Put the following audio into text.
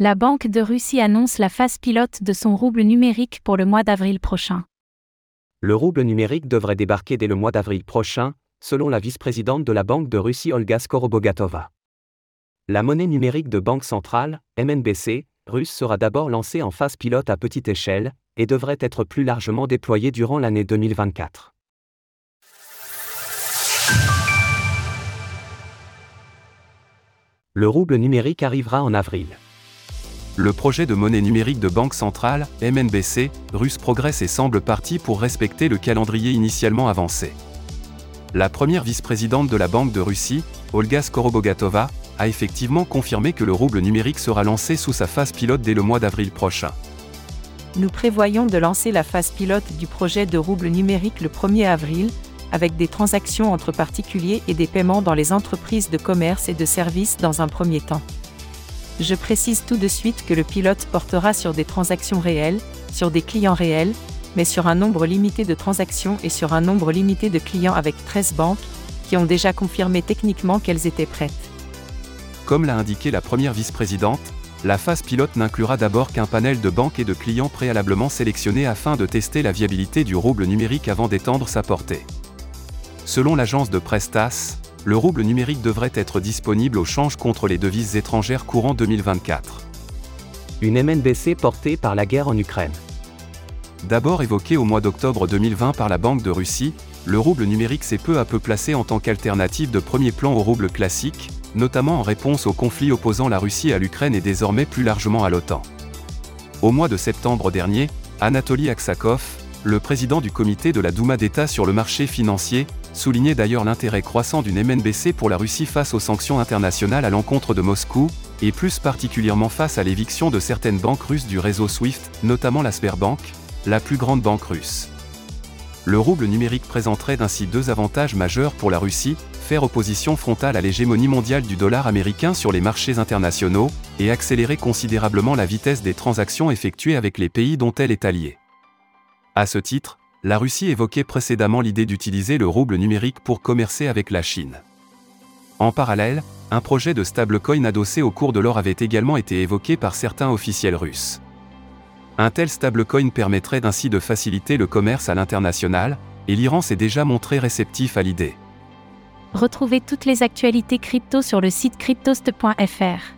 La Banque de Russie annonce la phase pilote de son rouble numérique pour le mois d'avril prochain. Le rouble numérique devrait débarquer dès le mois d'avril prochain, selon la vice-présidente de la Banque de Russie Olga Skorobogatova. La monnaie numérique de banque centrale, MNBC, russe sera d'abord lancée en phase pilote à petite échelle et devrait être plus largement déployée durant l'année 2024. Le rouble numérique arrivera en avril. Le projet de monnaie numérique de banque centrale, MNBC, russe progresse et semble parti pour respecter le calendrier initialement avancé. La première vice-présidente de la Banque de Russie, Olga Skorobogatova, a effectivement confirmé que le rouble numérique sera lancé sous sa phase pilote dès le mois d'avril prochain. Nous prévoyons de lancer la phase pilote du projet de rouble numérique le 1er avril, avec des transactions entre particuliers et des paiements dans les entreprises de commerce et de services dans un premier temps. Je précise tout de suite que le pilote portera sur des transactions réelles, sur des clients réels, mais sur un nombre limité de transactions et sur un nombre limité de clients avec 13 banques, qui ont déjà confirmé techniquement qu'elles étaient prêtes. Comme l'a indiqué la première vice-présidente, la phase pilote n'inclura d'abord qu'un panel de banques et de clients préalablement sélectionnés afin de tester la viabilité du rouble numérique avant d'étendre sa portée. Selon l'agence de Prestas, le rouble numérique devrait être disponible au change contre les devises étrangères courant 2024. Une MNBC portée par la guerre en Ukraine. D'abord évoqué au mois d'octobre 2020 par la Banque de Russie, le rouble numérique s'est peu à peu placé en tant qu'alternative de premier plan au rouble classique, notamment en réponse au conflit opposant la Russie à l'Ukraine et désormais plus largement à l'OTAN. Au mois de septembre dernier, Anatoly Aksakov, le président du comité de la Douma d'État sur le marché financier, soulignait d'ailleurs l'intérêt croissant d'une MNBC pour la Russie face aux sanctions internationales à l'encontre de Moscou, et plus particulièrement face à l'éviction de certaines banques russes du réseau SWIFT, notamment la Sberbank, la plus grande banque russe. Le rouble numérique présenterait ainsi deux avantages majeurs pour la Russie, faire opposition frontale à l'hégémonie mondiale du dollar américain sur les marchés internationaux, et accélérer considérablement la vitesse des transactions effectuées avec les pays dont elle est alliée. À ce titre, la Russie évoquait précédemment l'idée d'utiliser le rouble numérique pour commercer avec la Chine. En parallèle, un projet de stablecoin adossé au cours de l'or avait également été évoqué par certains officiels russes. Un tel stablecoin permettrait ainsi de faciliter le commerce à l'international, et l'Iran s'est déjà montré réceptif à l'idée. Retrouvez toutes les actualités crypto sur le site cryptost.fr.